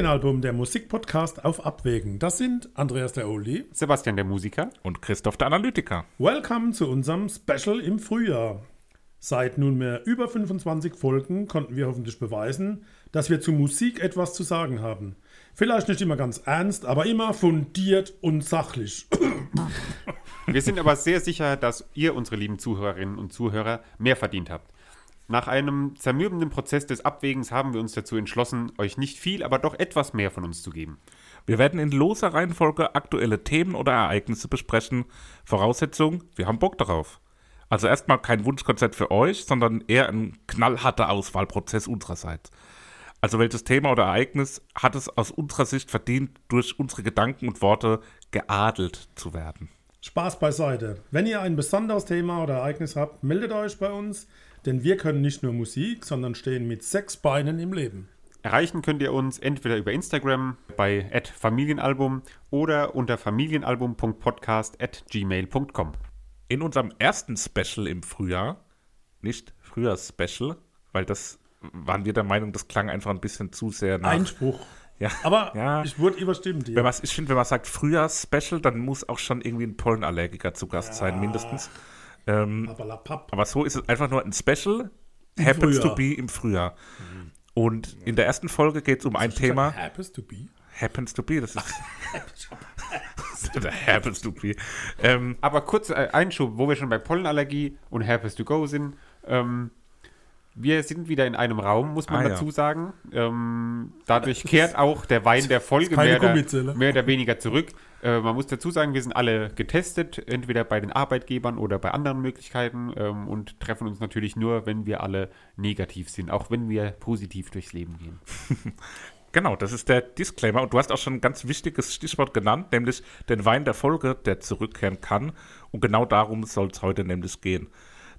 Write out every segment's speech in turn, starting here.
Familienalbum, der Musikpodcast auf Abwägen. Das sind Andreas der Oldie. Sebastian der Musiker. Und Christoph der Analytiker. Welcome zu unserem Special im Frühjahr. Seit nunmehr über 25 Folgen konnten wir hoffentlich beweisen, dass wir zu Musik etwas zu sagen haben. Vielleicht nicht immer ganz ernst, aber immer fundiert und sachlich. Wir sind aber sehr sicher, dass ihr, unsere lieben Zuhörerinnen und Zuhörer, mehr verdient habt. Nach einem zermürbenden Prozess des Abwägens haben wir uns dazu entschlossen, euch nicht viel, aber doch etwas mehr von uns zu geben. Wir werden in loser Reihenfolge aktuelle Themen oder Ereignisse besprechen. Voraussetzung, wir haben Bock darauf. Also erstmal kein Wunschkonzert für euch, sondern eher ein knallharter Auswahlprozess unsererseits. Also welches Thema oder Ereignis hat es aus unserer Sicht verdient, durch unsere Gedanken und Worte geadelt zu werden? Spaß beiseite. Wenn ihr ein besonderes Thema oder Ereignis habt, meldet euch bei uns, denn wir können nicht nur Musik, sondern stehen mit sechs Beinen im Leben. Erreichen könnt ihr uns entweder über Instagram bei @familienalbum oder unter familienalbum.podcast@gmail.com. In unserem ersten Special im Frühjahr, nicht Frühjahrs-Special, weil das waren wir der Meinung, das klang einfach ein bisschen zu sehr nach. Einspruch. Ja, Aber ja. ich wurde überstimmt hier. Wenn man, ich finde, wenn man sagt Frühjahrs-Special, dann muss auch schon irgendwie ein Pollenallergiker zu Gast sein, mindestens. Ähm, aber so ist es einfach nur ein Special, happens Frühjahr. to be im Frühjahr. Und in der ersten Folge geht es um ein Thema. Happens to be. Happens to be, das ist. happens to be. Ähm, Aber kurz äh, Einschub, wo wir schon bei Pollenallergie und Herpes to go sind. Ähm, wir sind wieder in einem Raum, muss man Ah, ja. dazu sagen. Ähm, dadurch kehrt auch der Wein der Folge mehr oder, mehr oder weniger zurück. Äh, man muss dazu sagen, wir sind alle getestet, entweder bei den Arbeitgebern oder bei anderen Möglichkeiten ähm, und treffen uns natürlich nur, wenn wir alle negativ sind, auch wenn wir positiv durchs Leben gehen. Genau, das ist der Disclaimer. Und du hast auch schon ein ganz wichtiges Stichwort genannt, nämlich den Wein der Folge, der zurückkehren kann. Und genau darum soll es heute nämlich gehen.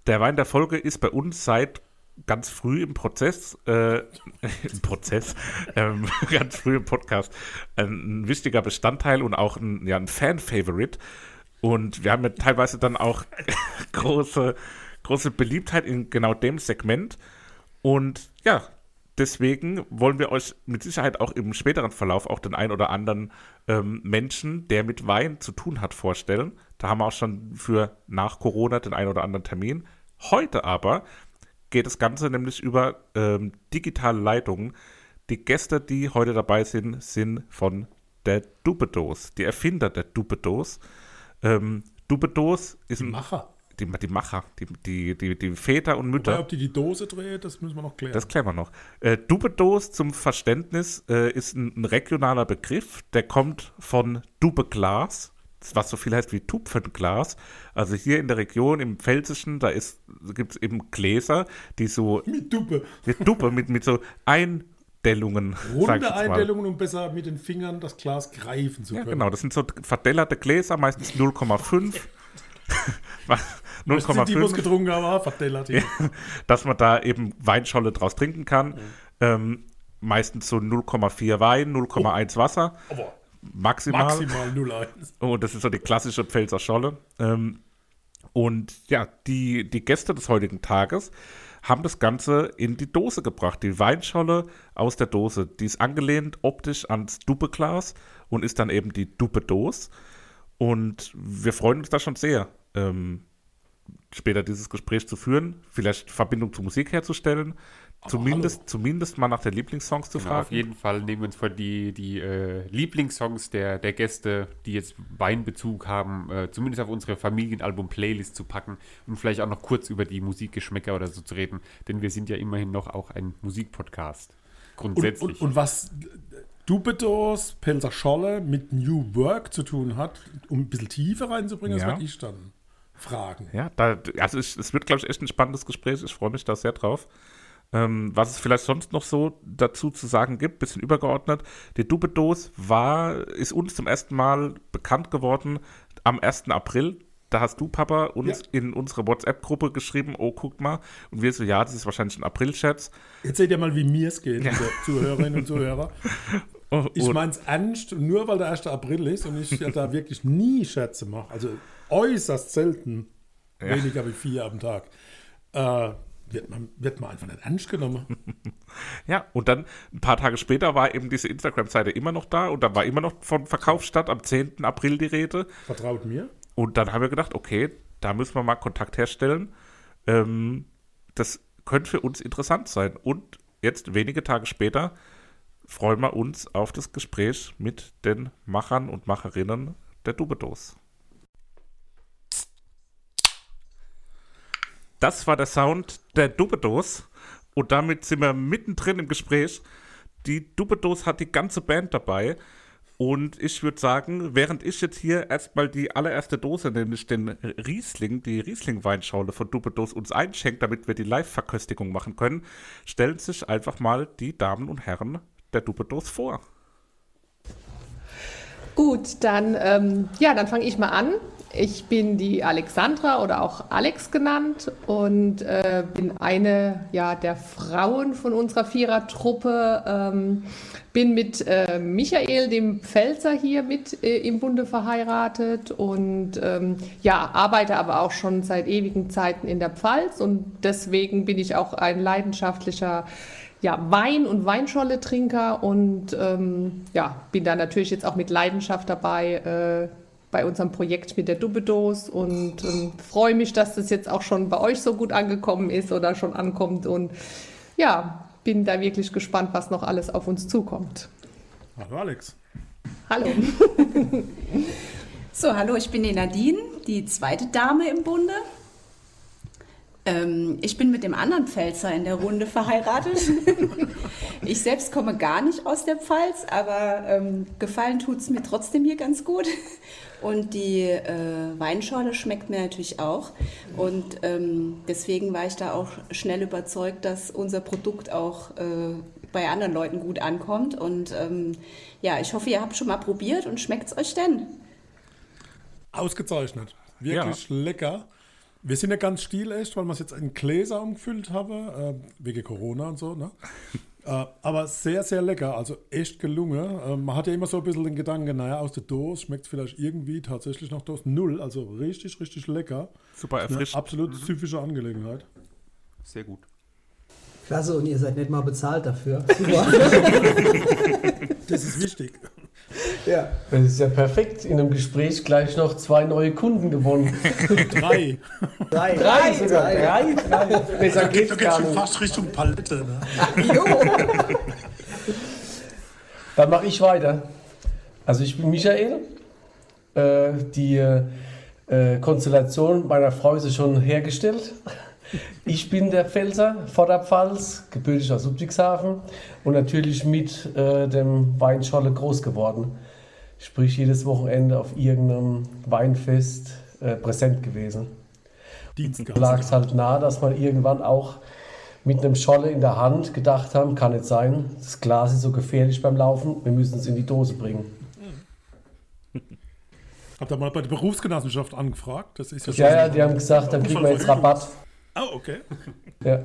Der Wein der Folge ist bei uns seit ganz früh im Prozess, äh, im Prozess, ähm, ganz früh im Podcast, ein, wichtiger Bestandteil und auch ein, ja, ein Fan-Favorite. Und wir haben ja teilweise dann auch große, große Beliebtheit in genau dem Segment. Und ja, deswegen wollen wir euch mit Sicherheit auch im späteren Verlauf auch den ein oder anderen ähm, Menschen, der mit Wein zu tun hat, vorstellen. Da haben wir auch schon für nach Corona den ein oder anderen Termin. Heute aber geht das Ganze nämlich über ähm, digitale Leitungen. Die Gäste, die heute dabei sind, sind von der Dubedos, die Erfinder der Dubedos. Ähm, Dubedos ist ein Macher. die, die Macher, die, die, die, die Väter und Mütter. Wobei, ob die die Dose dreht, das müssen wir noch klären. Das klären wir noch. Äh, Dubedos zum Verständnis äh, ist ein, ein regionaler Begriff, der kommt von Dubeglas, was so viel heißt wie Tupfenglas. Also hier in der Region im Pfälzischen, da gibt es eben Gläser, die so mit Duppe. mit Duppe, mit, mit so Eindellungen. Runde. Einstellungen, um besser mit den Fingern das Glas greifen zu Ja, können. genau, das sind so verdellerte Gläser, meistens 0,5. Das sind die, die 0,5 getrunken haben, verdellert hier. dass man da eben Weinscholle draus trinken kann. Ähm, meistens so 0,4 Wein, 0,1 Wasser, Aber maximal. maximal 0,1. Oh, das ist so die klassische Pfälzer Scholle. Ähm, und ja, die, die Gäste des heutigen Tages haben das Ganze in die Dose gebracht. Die Weinscholle aus der Dose. Die ist angelehnt optisch ans Duppeglas und ist dann eben die Duppe-Dose. Und wir freuen uns da schon sehr, ähm, später dieses Gespräch zu führen, vielleicht Verbindung zur Musik herzustellen, zumindest, zumindest mal nach den Lieblingssongs zu Genau, fragen. auf jeden Fall nehmen wir uns vor die, die äh, Lieblingssongs der, der Gäste, die jetzt Weinbezug haben, äh, zumindest auf unsere Familienalbum-Playlist zu packen und vielleicht auch noch kurz über die Musikgeschmäcker oder so zu reden, denn wir sind ja immerhin noch auch ein Musikpodcast. Und, Grundsätzlich. und, und was Dubedos, Pelzer Scholle mit New Work zu tun hat, um ein bisschen Tiefe reinzubringen, das Ja. werde ich dann fragen. Ja, da, also ich, es wird, glaube ich, echt ein spannendes Gespräch. Ich freue mich da sehr drauf. Ähm, was es vielleicht sonst noch so dazu zu sagen gibt, bisschen übergeordnet. Die Dubedos war, ist uns zum ersten Mal bekannt geworden am 1. April. Da hast du, Papa, uns Ja. in unsere WhatsApp-Gruppe geschrieben, oh, guck mal. Und wir so, ja, das ist wahrscheinlich ein April-Scherz. Jetzt seht ihr mal, wie mir es geht, liebe Zuhörerinnen und Zuhörer. Oh, Ich und- meine es ernst, nur weil der 1. April ist und ich ja da wirklich nie Scherze mache. Also äußerst selten, weniger wie vier am Tag. Äh, wird man, wird man einfach nicht ernst genommen. Ja, und dann ein paar Tage später war eben diese Instagram-Seite immer noch da und da war immer noch von Verkaufsstadt am 10. April die Rede. Vertraut mir. Und dann haben wir gedacht, okay, da müssen wir mal Kontakt herstellen. Ähm, das könnte für uns interessant sein. Und jetzt, wenige Tage später, freuen wir uns auf das Gespräch mit den Machern und Macherinnen der Dubedos. Das war der Sound der Dubedos. Und damit sind wir mittendrin im Gespräch. Die Dubedos hat die ganze Band dabei. Und ich würde sagen, während ich jetzt hier erstmal die allererste Dose, nämlich den Riesling, die Riesling-Weinschorle von Dubedos uns einschenkt, damit wir die Live-Verköstigung machen können, stellen sich einfach mal die Damen und Herren der Dubedos vor. Gut, dann, ähm, ja, dann fange ich mal an. Ich bin die Alexandra oder auch Alex genannt und äh, bin eine ja, der Frauen von unserer Vierertruppe. Ähm, bin mit äh, Michael, dem Pfälzer, hier mit äh, im Bunde verheiratet und ähm, ja, arbeite aber auch schon seit ewigen Zeiten in der Pfalz und deswegen bin ich auch ein leidenschaftlicher ja, Wein- und Weinscholle-Trinker und ähm, ja, bin da natürlich jetzt auch mit Leidenschaft dabei äh, bei unserem Projekt mit der Dubedos und ähm, freue mich, dass das jetzt auch schon bei euch so gut angekommen ist oder schon ankommt und ja, bin da wirklich gespannt, was noch alles auf uns zukommt. Hallo Alex. Hallo. so, hallo, ich bin die Nadine, die zweite Dame im Bunde. Ähm, ich bin mit dem anderen Pfälzer in der Runde verheiratet. ich selbst komme gar nicht aus der Pfalz, aber ähm, gefallen tut es mir trotzdem hier ganz gut. Und die äh, Weinschorle schmeckt mir natürlich auch. Und ähm, deswegen war ich da auch schnell überzeugt, dass unser Produkt auch äh, bei anderen Leuten gut ankommt. Und ähm, ja, ich hoffe, ihr habt schon mal probiert und schmeckt es euch denn? Ausgezeichnet. Wirklich ja. lecker. Wir sind ja ganz stilecht, weil wir es jetzt in Gläser umgefüllt haben, äh, wegen Corona und so. Ne? äh, aber sehr, sehr lecker, also echt gelungen. Äh, man hat ja immer so ein bisschen den Gedanken, naja, aus der Dose schmeckt es vielleicht irgendwie tatsächlich noch Dose null. Also richtig, richtig lecker. Super erfrischend. Absolut mhm. psychische Angelegenheit. Sehr gut. Klasse, und ihr seid nicht mal bezahlt dafür. Super. das ist wichtig. Ja. Das ist ja perfekt. In einem Gespräch gleich noch zwei neue Kunden gewonnen. Drei. Drei, drei sogar. Drei, drei. Besser geht's da gar nicht. fast Richtung Palette. Ne? jo. Dann mache ich weiter. Also ich bin Michael. Äh, die äh, Konstellation meiner Frau ist schon hergestellt. Ich bin der Pfälzer, Vorderpfalz, gebürtig aus Ludwigshafen und natürlich mit äh, dem Weinscholle groß geworden. Sprich, jedes Wochenende auf irgendeinem Weinfest äh, präsent gewesen. Da lag es halt nah, dass man irgendwann auch mit einem Scholle in der Hand gedacht haben, kann nicht sein, das Glas ist so gefährlich beim Laufen, wir müssen es in die Dose bringen. Habt ihr mal bei der Berufsgenossenschaft angefragt? Das ist ja, ja, ja die haben gesagt, dann kriegen wir jetzt Rabatt. Oh, okay. Ja.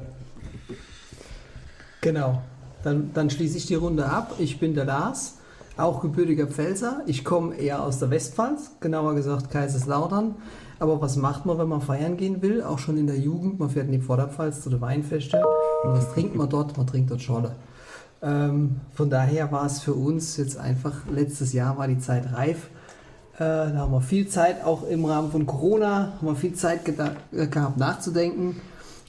Genau. Dann, dann schließe ich die Runde ab. Ich bin der Lars, auch gebürtiger Pfälzer. Ich komme eher aus der Westpfalz, genauer gesagt Kaiserslautern. Aber was macht man, wenn man feiern gehen will? Auch schon in der Jugend. Man fährt in die Vorderpfalz zu den Weinfeste. Und was trinkt man dort? Man trinkt dort Scholle. Ähm, von daher war es für uns jetzt einfach, letztes Jahr war die Zeit reif äh, da haben wir viel Zeit, auch im Rahmen von Corona, haben wir viel Zeit äh, gehabt nachzudenken.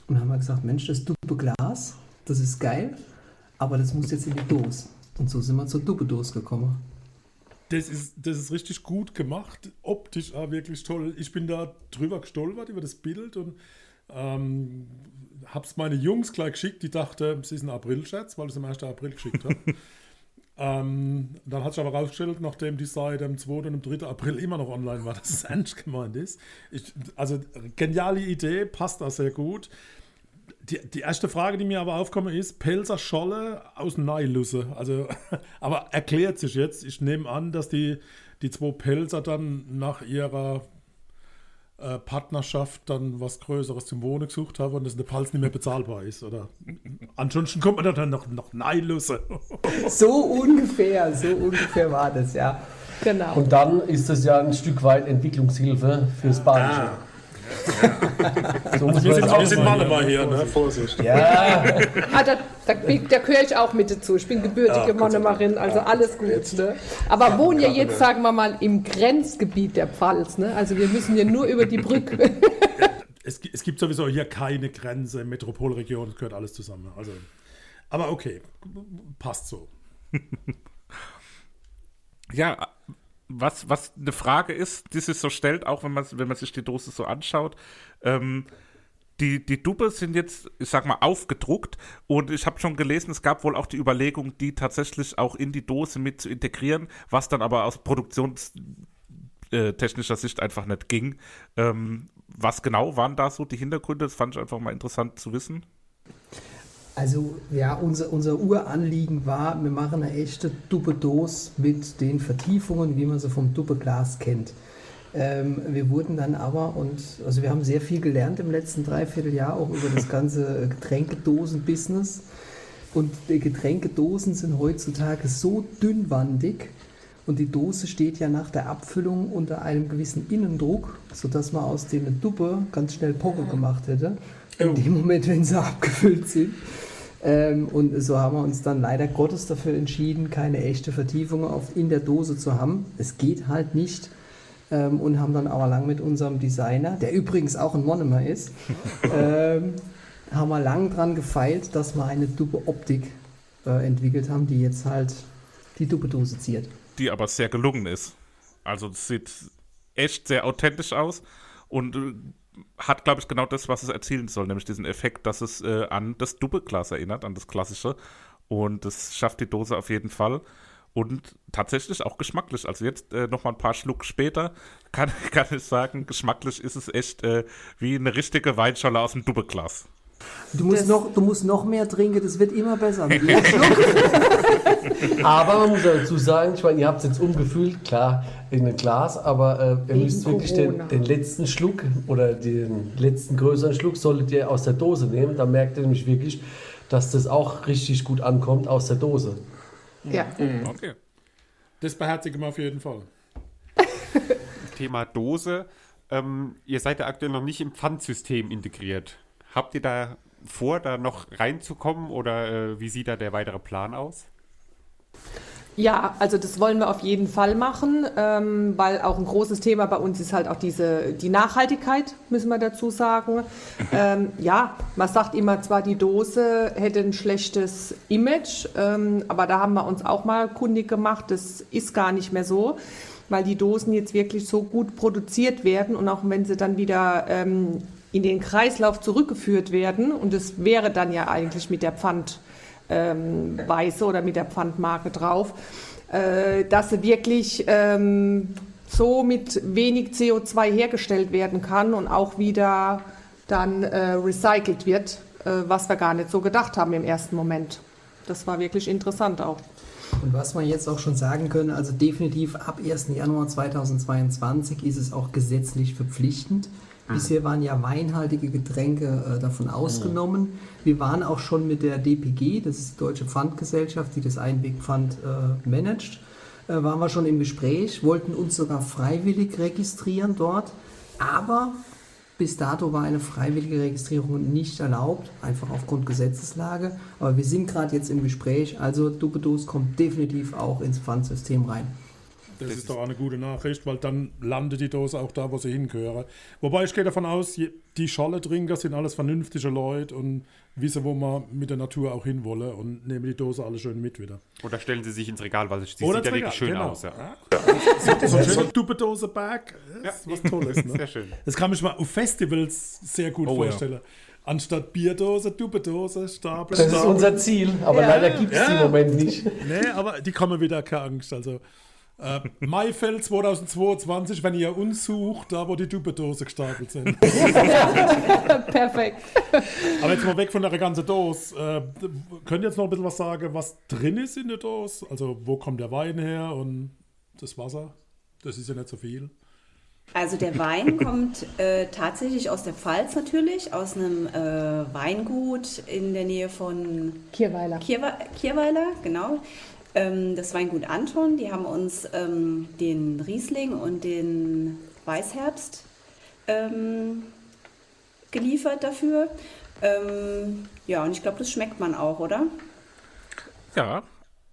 Und haben wir gesagt, Mensch, das Dupe Glas, das ist geil, aber das muss jetzt in die Dose. Und so sind wir zur Dupe Dose gekommen. Das ist, das ist richtig gut gemacht, optisch auch wirklich toll. Ich bin da drüber gestolpert über das Bild und ähm, hab's meine Jungs gleich geschickt, die dachten, es ist ein April-Scherz, weil ich es am 1. April geschickt habe. Ähm, dann hat sich aber herausgestellt, nachdem die Seite am 2. und am 3. April immer noch online war, dass es ernst gemeint ist. Ich, also geniale Idee, passt da sehr gut. Die, die erste Frage, die mir aber aufkommt, ist Pelzer Scholle aus Neilusse. Also, aber erklärt sich jetzt. Ich nehme an, dass die, die zwei Pelzer dann nach ihrer äh, Partnerschaft dann was Größeres zum Wohnen gesucht habe und das in der Pals nicht mehr bezahlbar ist. Oder ansonsten kommt man dann noch, noch Neilusse. so ungefähr, so ungefähr war das, ja. Genau. Und dann ist das ja ein Stück weit Entwicklungshilfe fürs Badische. Ah. So Wir sind, wir sind mal- Mann mal hier, ne? Vorsicht. Ja, Ah, da, da, da gehöre ich auch mit dazu. Ich bin gebürtige Monomarin, also alles gut. Ne? Aber wohnen ja jetzt, sagen wir mal, im Grenzgebiet der Pfalz. Ne? Also wir müssen ja nur über die Brücke. Es, es gibt sowieso hier keine Grenze, Metropolregion, es gehört alles zusammen. Also, aber okay, passt so. Ja, was, was eine Frage ist, die sich so stellt, auch wenn man, wenn man sich die Dose so anschaut, ähm, die, die Dubbe sind jetzt, ich sag mal, aufgedruckt und ich habe schon gelesen, es gab wohl auch die Überlegung, die tatsächlich auch in die Dose mit zu integrieren, was dann aber aus produktionstechnischer Sicht einfach nicht ging. Ähm, was genau waren da so die Hintergründe? Das fand ich einfach mal interessant zu wissen. Also ja, unser, unser Uranliegen war, wir machen eine echte Duppe-Dose mit den Vertiefungen, wie man sie vom Duppe-Glas kennt. Ähm, wir wurden dann aber, und also wir haben sehr viel gelernt im letzten Dreivierteljahr, auch über das ganze Getränkedosen-Business. Und die Getränkedosen sind heutzutage so dünnwandig und die Dose steht ja nach der Abfüllung unter einem gewissen Innendruck, sodass man aus dem Duppe ganz schnell Poche gemacht hätte. In dem Moment, wenn sie abgefüllt sind. Ähm, und so haben wir uns dann leider Gottes dafür entschieden, keine echte Vertiefung auf, in der Dose zu haben. Es geht halt nicht. Ähm, und haben dann aber lang mit unserem Designer, der übrigens auch ein Monomer ist, ähm, haben wir lang dran gefeilt, dass wir eine duppe Optik äh, entwickelt haben, die jetzt halt die duppe Dose ziert. die aber sehr gelungen ist. Also es sieht echt sehr authentisch aus und äh, hat, glaube ich, genau das, was es erzielen soll, nämlich diesen Effekt, dass es äh, an das Doppelglas erinnert, an das klassische. Und das schafft die Dose auf jeden Fall. Und tatsächlich auch geschmacklich. Also jetzt äh, noch mal ein paar Schluck später kann, kann ich sagen, geschmacklich ist es echt äh, wie eine richtige Weinscholle aus dem Doppelglas. Du musst, Das- noch, du musst noch mehr trinken, das wird immer besser. Aber man muss dazu sagen, ich meine, ihr habt es jetzt umgefüllt, klar, in ein Glas, aber äh, ihr müsst wirklich den, den letzten Schluck oder den letzten größeren Schluck solltet ihr aus der Dose nehmen. Da merkt ihr nämlich wirklich, dass das auch richtig gut ankommt aus der Dose. ja. Okay. Das beherzigen wir auf jeden Fall. Thema Dose. Ähm, ihr seid ja aktuell noch nicht im Pfandsystem integriert. Habt ihr da vor, da noch reinzukommen oder äh, wie sieht da der weitere Plan aus? Ja, also das wollen wir auf jeden Fall machen, ähm, weil auch ein großes Thema bei uns ist halt auch diese die Nachhaltigkeit, müssen wir dazu sagen. ähm, ja, man sagt immer zwar, die Dose hätte ein schlechtes Image, ähm, aber da haben wir uns auch mal kundig gemacht, das ist gar nicht mehr so, weil die Dosen jetzt wirklich so gut produziert werden und auch wenn sie dann wieder ähm, in den Kreislauf zurückgeführt werden und das wäre dann ja eigentlich mit der Pfand ähm, oder mit der Pfandmarke drauf, äh, dass sie wirklich ähm, so mit wenig CO2 hergestellt werden kann und auch wieder dann äh, recycelt wird, äh, was wir gar nicht so gedacht haben im ersten Moment. Das war wirklich interessant auch. Und was wir jetzt auch schon sagen können, also definitiv ab 1. Januar 2022 ist es auch gesetzlich verpflichtend. Bisher waren ja weinhaltige Getränke äh, davon ausgenommen. Wir waren auch schon mit der DPG, das ist die Deutsche Pfandgesellschaft, die das Einwegpfand äh, managt, äh, waren wir schon im Gespräch, wollten uns sogar freiwillig registrieren dort. Aber bis dato war eine freiwillige Registrierung nicht erlaubt, einfach aufgrund Gesetzeslage. Aber wir sind gerade jetzt im Gespräch, also Dupedos kommt definitiv auch ins Pfandsystem rein. Das, ist doch auch eine gute Nachricht, weil dann landet die Dose auch da, wo sie hingehöre. Wobei ich gehe davon aus, die Scholle-Trinker sind alles vernünftige Leute und wissen, wo man mit der Natur auch hinwolle und nehmen die Dose alle schön mit wieder. Oder stellen sie sich ins Regal, weil sie sieht ja wirklich schön genau. aus. Ja. So ein schöner Duppedose-Bag, das ist was Tolles. Ne? Sehr schön. Das kann ich mir auf Festivals sehr gut Oh, ja. vorstellen. Anstatt Bierdose, Duppedose, Stapel, Das ist Stapel. unser Ziel, aber Ja. leider gibt es die Ja. im Moment nicht. Nee, aber die kommen wieder, keine Angst. Also, äh, Maifeld 2022, wenn ihr uns sucht, da wo die Duppedose gestapelt sind. Perfekt. Aber jetzt mal weg von der ganzen Dose. Äh, könnt ihr jetzt noch ein bisschen was sagen, was drin ist in der Dose? Also, wo kommt der Wein her und das Wasser? Das ist ja nicht so viel. Also der Wein kommt äh, tatsächlich aus der Pfalz natürlich, aus einem äh, Weingut in der Nähe von Kierweiler. Kierwe Kierweiler, genau. Ähm, das Weingut Anton, die haben uns ähm, den Riesling und den Weißherbst ähm, geliefert dafür. Ähm, ja, und ich glaube, das schmeckt man auch, oder? Ja,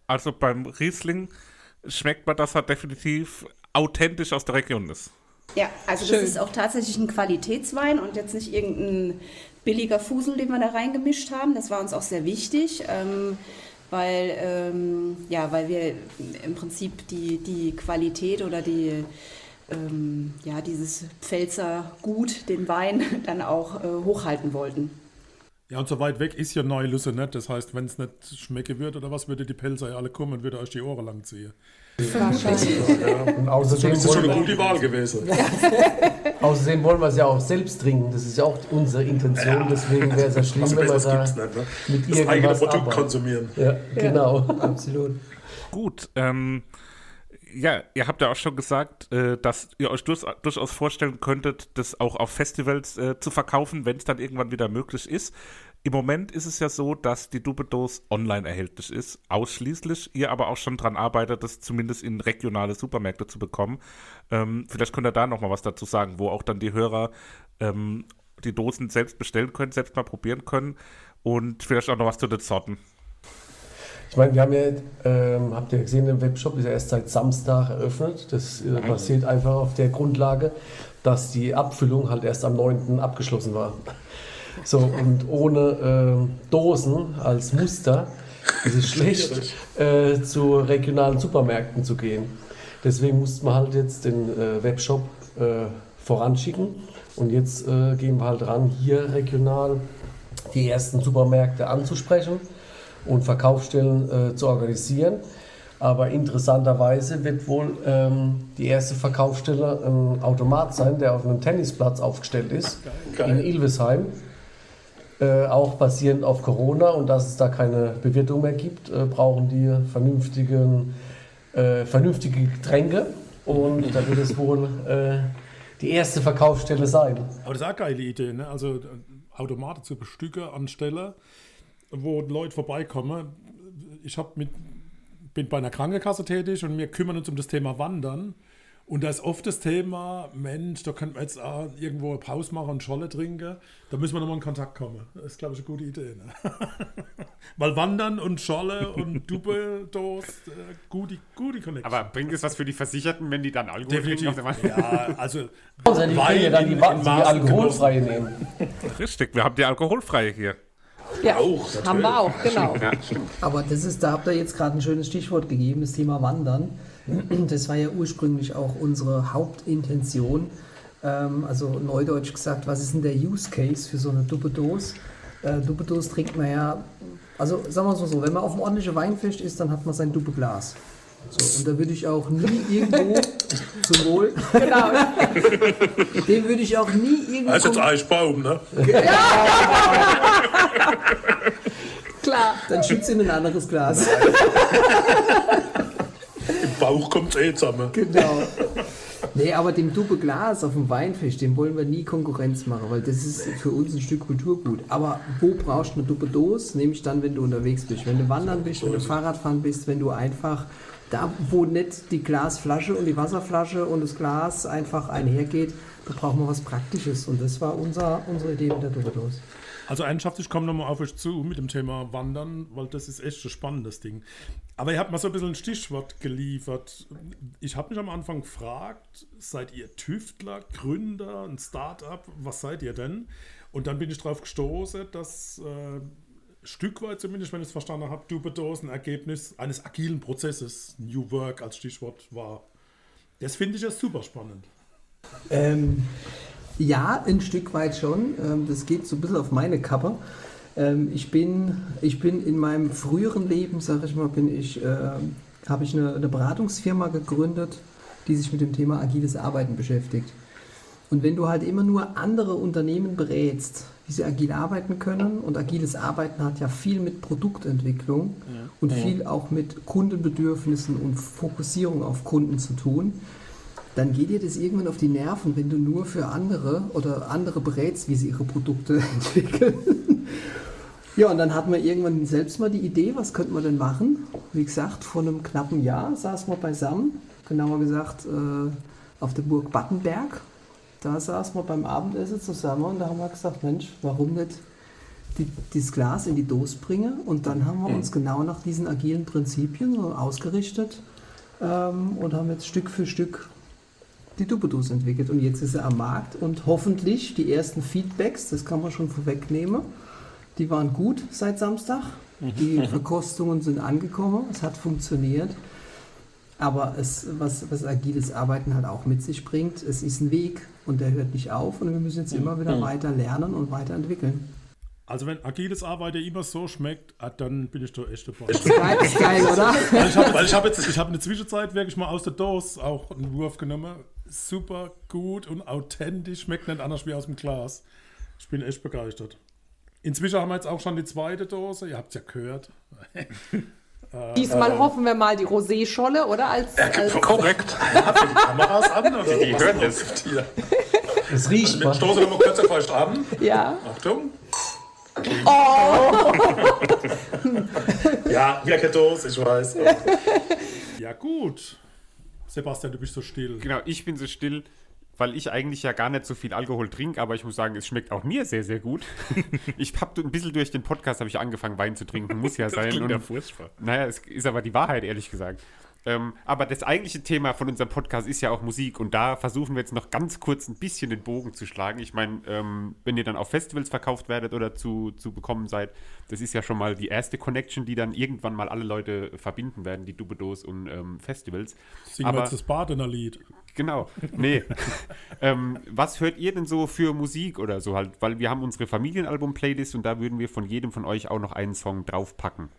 also beim Riesling schmeckt man, dass er definitiv authentisch aus der Region ist. Ja, also Schön. das ist auch tatsächlich ein Qualitätswein und jetzt nicht irgendein billiger Fusel, den wir da reingemischt haben. Das war uns auch sehr wichtig, ähm, weil, ähm, ja, weil wir im Prinzip die, die Qualität oder die, ähm, ja, dieses Pfälzer Gut, den Wein, dann auch äh, hochhalten wollten. Ja, und so weit weg ist ja Neulüsse nicht. Das heißt, wenn es nicht schmecken wird oder was, würde die Pelzer ja alle kommen und würde euch die Ohren lang ziehen. Wahrscheinlich. Ja, außerdem, Das ist schon wollen eine gute Wahl gewesen. außerdem wollen wir es ja auch selbst trinken. Das ist ja auch unsere Intention. Deswegen wäre es ja schlimm, Also wenn wir da nicht, ne? mit Das eigene Produkt arbeiten. konsumieren. Ja, genau. Absolut. Gut, ähm, ja, ihr habt ja auch schon gesagt, äh, dass ihr euch durchaus, durchaus vorstellen könntet, das auch auf Festivals äh, zu verkaufen, wenn es dann irgendwann wieder möglich ist. Im Moment ist es ja so, dass die Dubedos online erhältlich ist, ausschließlich. Ihr aber auch schon dran arbeitet, das zumindest in regionale Supermärkte zu bekommen. Ähm, vielleicht könnt ihr da noch mal was dazu sagen, wo auch dann die Hörer ähm, die Dosen selbst bestellen können, selbst mal probieren können und vielleicht auch noch was zu den Sorten. Ich meine, wir haben ja, ähm, habt ihr gesehen, der Webshop ist ja erst seit Samstag eröffnet. Das äh, basiert einfach auf der Grundlage, dass die Abfüllung halt erst am 9. abgeschlossen war. So, und ohne ähm, Dosen als Muster ist es schlecht, äh, zu regionalen Supermärkten zu gehen. Deswegen musste man halt jetzt den äh, Webshop äh, voranschicken. Und jetzt äh, gehen wir halt ran, hier regional die ersten Supermärkte anzusprechen und Verkaufsstellen äh, zu organisieren. Aber interessanterweise wird wohl ähm, die erste Verkaufsstelle ein Automat sein, der auf einem Tennisplatz aufgestellt ist, in Ilvesheim. Äh, auch basierend auf Corona und dass es da keine Bewirtung mehr gibt, äh, brauchen die vernünftigen, äh, vernünftige Getränke. Und da wird es wohl äh, die erste Verkaufsstelle sein. Aber das ist auch eine geile Idee, ne? Also äh, Automaten zu bestücken an Stellen, wo Leute vorbeikommen. Ich mit, bin bei einer Krankenkasse tätig und wir kümmern uns um das Thema Wandern. Und da ist oft das Thema, Mensch, da könnten wir jetzt auch irgendwo eine Pause machen und Scholle trinken. Da müssen wir nochmal in Kontakt kommen. Das ist, glaube ich, eine gute Idee. Ne? Weil Wandern und Scholle und Duppedos, äh, gute, gute Connection. Aber bringt es was für die Versicherten, wenn die dann Alkohol trinken? auf Definitiv. Wand? Ja, also Also die ja dann die, in- die alkoholfreie nehmen. Richtig, wir haben die alkoholfreie hier. Ja, Auch, haben wir auch, genau. Ja. Aber das ist, da habt ihr jetzt gerade ein schönes Stichwort gegeben, das Thema Wandern. Das war ja ursprünglich auch unsere Hauptintention. Ähm, also neudeutsch gesagt, was ist denn der Use Case für so eine Duppedos? Äh, Duppedos trinkt man ja, also sagen wir es mal so, wenn man auf einem ordentlichen Weinfest ist, dann hat man sein Duppeglas. So, und da würde ich auch nie irgendwo, zum Wohl, genau. den würde ich auch nie irgendwo... Das ist jetzt Eichbaum, ne? Klar. dann schütze in ein anderes Glas. Im Bauch kommt eh zusammen. Genau. Nee, aber dem Dupe Glas auf dem Weinfisch, dem wollen wir nie Konkurrenz machen, weil das ist für uns ein Stück Kulturgut. Aber wo brauchst du eine Dupe Dose? Nämlich dann, wenn du unterwegs bist. Wenn du wandern bist, wenn du Fahrradfahren bist, wenn du einfach da, wo nicht die Glasflasche und die Wasserflasche und das Glas einfach einhergeht, da brauchen wir was Praktisches. Und das war unser, unsere Idee mit der Dupe Dose. Also ernsthaft, ich komme nochmal auf euch zu mit dem Thema Wandern, weil das ist echt ein spannendes Ding. Aber ihr habt mal so ein bisschen ein Stichwort geliefert. Ich habe mich am Anfang gefragt, seid ihr Tüftler, Gründer, ein Start-up? Was seid ihr denn? Und dann bin ich darauf gestoßen, dass äh, Stück weit zumindest, wenn ich es verstanden habe, Dubedos ein Ergebnis eines agilen Prozesses, New Work als Stichwort war. Das finde ich ja super spannend. Ähm, ja, ein Stück weit schon. Ähm, das geht so ein bisschen auf meine Kappe. Ähm, ich, bin, ich bin in meinem früheren Leben, sage ich mal, bin ich, ähm, habe ich eine, eine Beratungsfirma gegründet, die sich mit dem Thema agiles Arbeiten beschäftigt. Und wenn du halt immer nur andere Unternehmen berätst, wie sie agil arbeiten können, und agiles Arbeiten hat ja viel mit Produktentwicklung und viel auch mit Kundenbedürfnissen und Fokussierung auf Kunden zu tun, dann geht dir das irgendwann auf die Nerven, wenn du nur für andere oder andere berätst, wie sie ihre Produkte entwickeln. Ja, und dann hatten wir irgendwann selbst mal die Idee, was könnten wir denn machen? Wie gesagt, vor einem knappen Jahr saßen wir beisammen, genauer gesagt äh, auf der Burg Battenberg. da saßen wir beim Abendessen zusammen und da haben wir gesagt, Mensch, warum nicht die, das Glas in die Dose bringen? Und dann haben wir uns genau nach diesen agilen Prinzipien ausgerichtet ähm, und haben jetzt Stück für Stück die Duppedos entwickelt. Und jetzt ist er am Markt und hoffentlich die ersten Feedbacks, das kann man schon vorwegnehmen, die waren gut seit Samstag. Die Verkostungen sind angekommen, es hat funktioniert. Aber es, was, was agiles Arbeiten halt auch mit sich bringt, es ist ein Weg und der hört nicht auf und wir müssen jetzt immer wieder weiter lernen und weiterentwickeln. Also wenn agiles Arbeiten immer so schmeckt, ah, dann bin ich da echt dabei. Geil, ist geil, oder? Weil ich habe hab jetzt, ich habe in der Zwischenzeit wirklich mal aus der Dose auch einen Wurf genommen. Super gut und authentisch, schmeckt nicht anders wie aus dem Glas. Ich bin echt begeistert. Inzwischen haben wir jetzt auch schon die zweite Dose, ihr habt es ja gehört. Diesmal hoffen wir mal die Rosé-Scholle, oder? Als, als Korrekt. Die Kameras an? Oder Die was hören läuft Hier. Es riecht Mit mal. Stoße nochmal kurz erfeucht an. ja. Achtung. Oh! ja, wirke Dose, ich weiß. Ja gut. Sebastian, du bist so still. Genau, ich bin so still, weil ich eigentlich ja gar nicht so viel Alkohol trinke, aber ich muss sagen, es schmeckt auch mir sehr, sehr gut. ich habe ein bisschen durch den Podcast habe ich angefangen, Wein zu trinken, muss ja sein. klingt ja Und, furchtbar. naja, es ist aber die Wahrheit, ehrlich gesagt. Ähm, aber das eigentliche Thema von unserem Podcast ist ja auch Musik und da versuchen wir jetzt noch ganz kurz ein bisschen den Bogen zu schlagen. Ich meine, ähm, wenn ihr dann auf Festivals verkauft werdet oder zu, zu bekommen seid, das ist ja schon mal die erste Connection, die dann irgendwann mal alle Leute verbinden werden, die Dubedos und ähm, Festivals. Singen wir jetzt das Badener Lied. Genau. Nee. ähm, was hört ihr denn so für Musik oder so halt? Weil wir haben unsere Familienalbum-Playlist und da würden wir von jedem von euch auch noch einen Song draufpacken.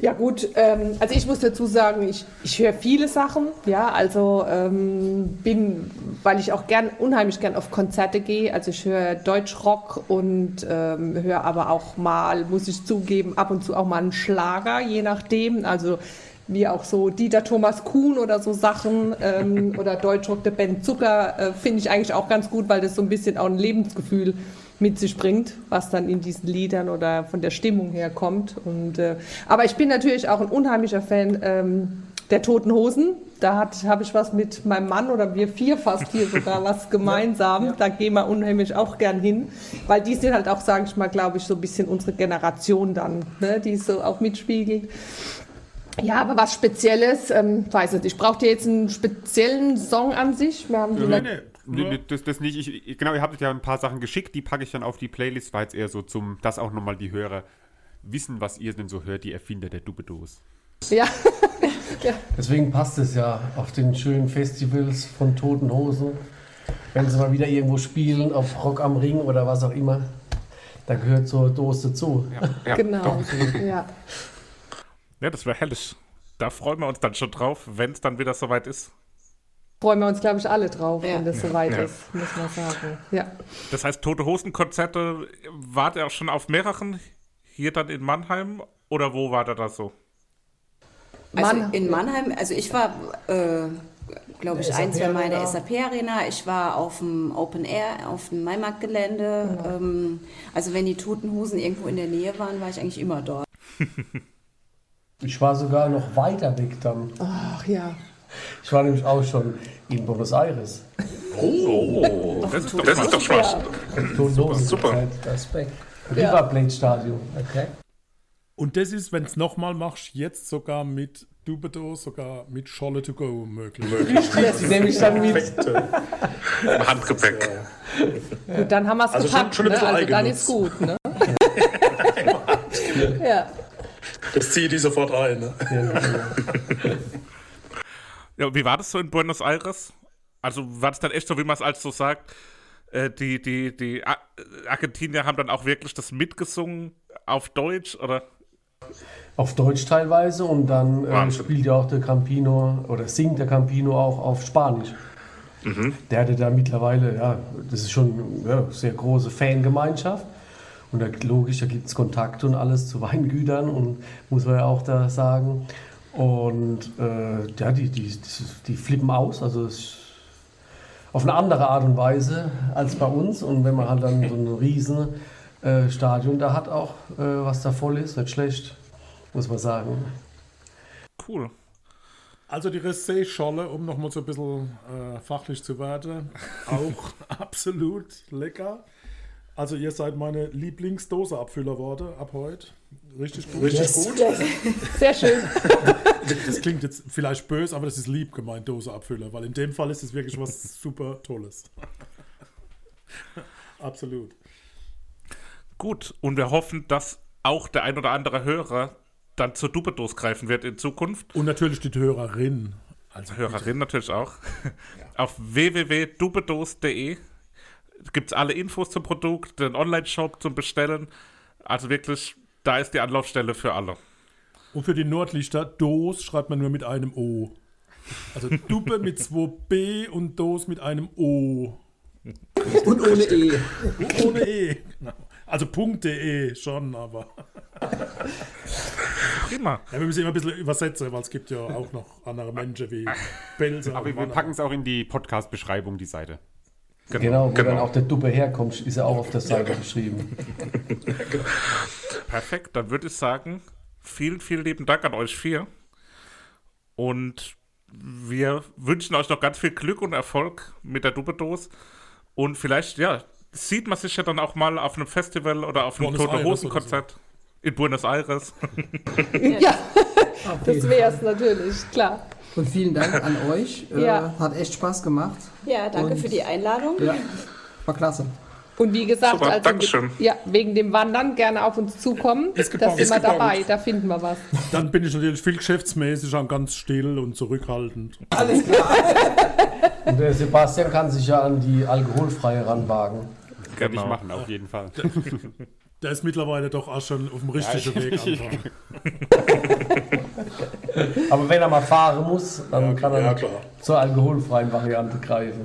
Ja gut, ähm, also ich muss dazu sagen, ich, ich höre viele Sachen, ja, also ähm, bin, weil ich auch gern, unheimlich gern auf Konzerte gehe, also ich höre Deutschrock und ähm, höre aber auch mal, muss ich zugeben, ab und zu auch mal einen Schlager, je nachdem, also wie auch so Dieter Thomas Kuhn oder so Sachen ähm, oder Deutschrock der Band Zucker äh, finde ich eigentlich auch ganz gut, weil das so ein bisschen auch ein Lebensgefühl mit sich bringt, was dann in diesen Liedern oder von der Stimmung her kommt. Und, äh, aber ich bin natürlich auch ein unheimlicher Fan ähm, der Toten Hosen. Da habe ich was mit meinem Mann oder wir vier fast hier sogar was gemeinsam. Da gehen wir unheimlich auch gern hin, weil die sind halt auch, sage ich mal, glaube ich, so ein bisschen unsere Generation dann, ne, die so auch mitspiegelt. Ja, aber was Spezielles, ähm, weiß nicht. Ich brauche dir jetzt einen speziellen Song an sich. Wir haben die Nee, nee. Nee, Nur, nee, das, das nicht. Ich, ich- genau, ihr habt ja ein paar Sachen geschickt, die packe ich dann auf die Playlist, war jetzt eher so zum, dass auch nochmal die Hörer wissen, was ihr denn so hört, die Erfinder der Dubedos. ja. Deswegen passt es ja auf den schönen Festivals von Toten Hosen. Wenn sie mal wieder irgendwo spielen, auf Rock am Ring oder was auch immer, da gehört zur Dose dazu. Ja, genau. Ja. Ja, das wäre herrlich. Da freuen wir uns dann schon drauf, wenn es dann wieder soweit ist. Freuen wir uns, glaube ich, alle drauf, Ja. wenn das soweit Ja. ist, muss man sagen. Ja. Das heißt, Tote Hosen-Konzerte, wart ihr auch schon auf mehreren hier dann in Mannheim oder wo war da das so? Also Mann- in Mannheim, also ich war, äh, glaube ich, Der ein, zwei Mal in der SAP SAP-Arena. Ich war auf dem Open Air, auf dem Maimarktgelände. Ähm, also wenn die Toten Hosen irgendwo in der Nähe waren, war ich eigentlich immer dort. Ich war sogar noch weiter weg dann. Ach ja. Ich war nämlich auch schon in Buenos Aires. Das ist doch Das ist doch Spaß. Super. Konzert, Respekt. River Plate Stadion. Okay. und das ist, wenn es nochmal machst, jetzt sogar mit Dubedo, sogar mit Scholle to go möglich. Die nehme ich dann mit. Im Handgepäck. Gut, dann haben wir es Also schon- gepackt, schon ein ne? Also dann ist gut, ne? ja. Das ziehe die sofort ein. Ne? Ja, wie war das so in Buenos Aires? Also war das dann echt so, wie man es als so sagt, äh, die, die, die Argentinier haben dann auch wirklich das mitgesungen auf Deutsch oder? Auf Deutsch teilweise und dann äh, spielt ja auch der Campino oder singt der Campino auch auf Spanisch. Der hatte da mittlerweile, ja, das ist schon ja, eine sehr große Fangemeinschaft. Und da, logisch, da gibt es Kontakte und alles zu Weingütern und muss man ja auch da sagen. Und äh, ja, die, die, die, die flippen aus, also es ist auf eine andere Art und Weise als bei uns. Und wenn man halt dann so ein riesen äh, Stadion da hat auch, äh, was da voll ist, nicht schlecht, muss man sagen. Cool. Also die Ressé-Scholle, um nochmal so ein bisschen äh, fachlich zu werden, auch absolut lecker. Also ihr seid meine Lieblingsdose-Abfüller-Worte ab heute. Richtig gut. Richtig Yes. gut. Sehr schön. Das klingt jetzt vielleicht böse, aber das ist lieb gemeint, Dose-Abfüller, weil in dem Fall ist es wirklich was super Tolles. Absolut. Gut, und wir hoffen, dass auch der ein oder andere Hörer dann zur Dubedos greifen wird in Zukunft. Und natürlich die Hörerin. Also Hörerin natürlich auch. Auf www.dubedos.de gibt es alle Infos zum Produkt, den Online-Shop zum Bestellen. Also wirklich, da ist die Anlaufstelle für alle. Und für die Nordlichter, Dos schreibt man nur mit einem O. Also Duppe mit 2 B und Dos mit einem O. Und ohne E. Ohne E. Genau. Also .de schon, aber. Prima. Ja, wir müssen immer ein bisschen übersetzen, weil es gibt ja auch noch andere Menschen wie Belser. Aber und wir packen es auch in die Podcast-Beschreibung, die Seite. Genau, wo dann auch der Duppe herkommt, ist ja auch auf der Seite beschrieben. Perfekt, dann würde ich sagen, vielen, vielen lieben Dank an euch vier. Und wir wünschen euch noch ganz viel Glück und Erfolg mit der Dubedos. Und vielleicht, ja, sieht man sich ja dann auch mal auf einem Festival oder auf einem Tote Aires Hosen Konzert in Buenos Aires. Ja, das wäre es natürlich, klar. Und vielen Dank an euch. Äh, Ja. Hat echt Spaß gemacht. Ja, danke Und- für die Einladung. Ja, war klasse. Und wie gesagt, Super, also, Dankeschön. ja, wegen dem Wandern gerne auf uns zukommen. Ist Da sind Ist wir dabei, da finden wir was. Dann bin ich natürlich viel geschäftsmäßig und ganz still und zurückhaltend. Alles klar. Und der Sebastian kann sich ja an die alkoholfreie ranwagen. Werde Genau. ich machen, auf jeden Fall. Der ist mittlerweile doch auch schon auf dem richtigen Ja, Weg. Aber wenn er mal fahren muss, dann kann er Ja, zur alkoholfreien Variante greifen.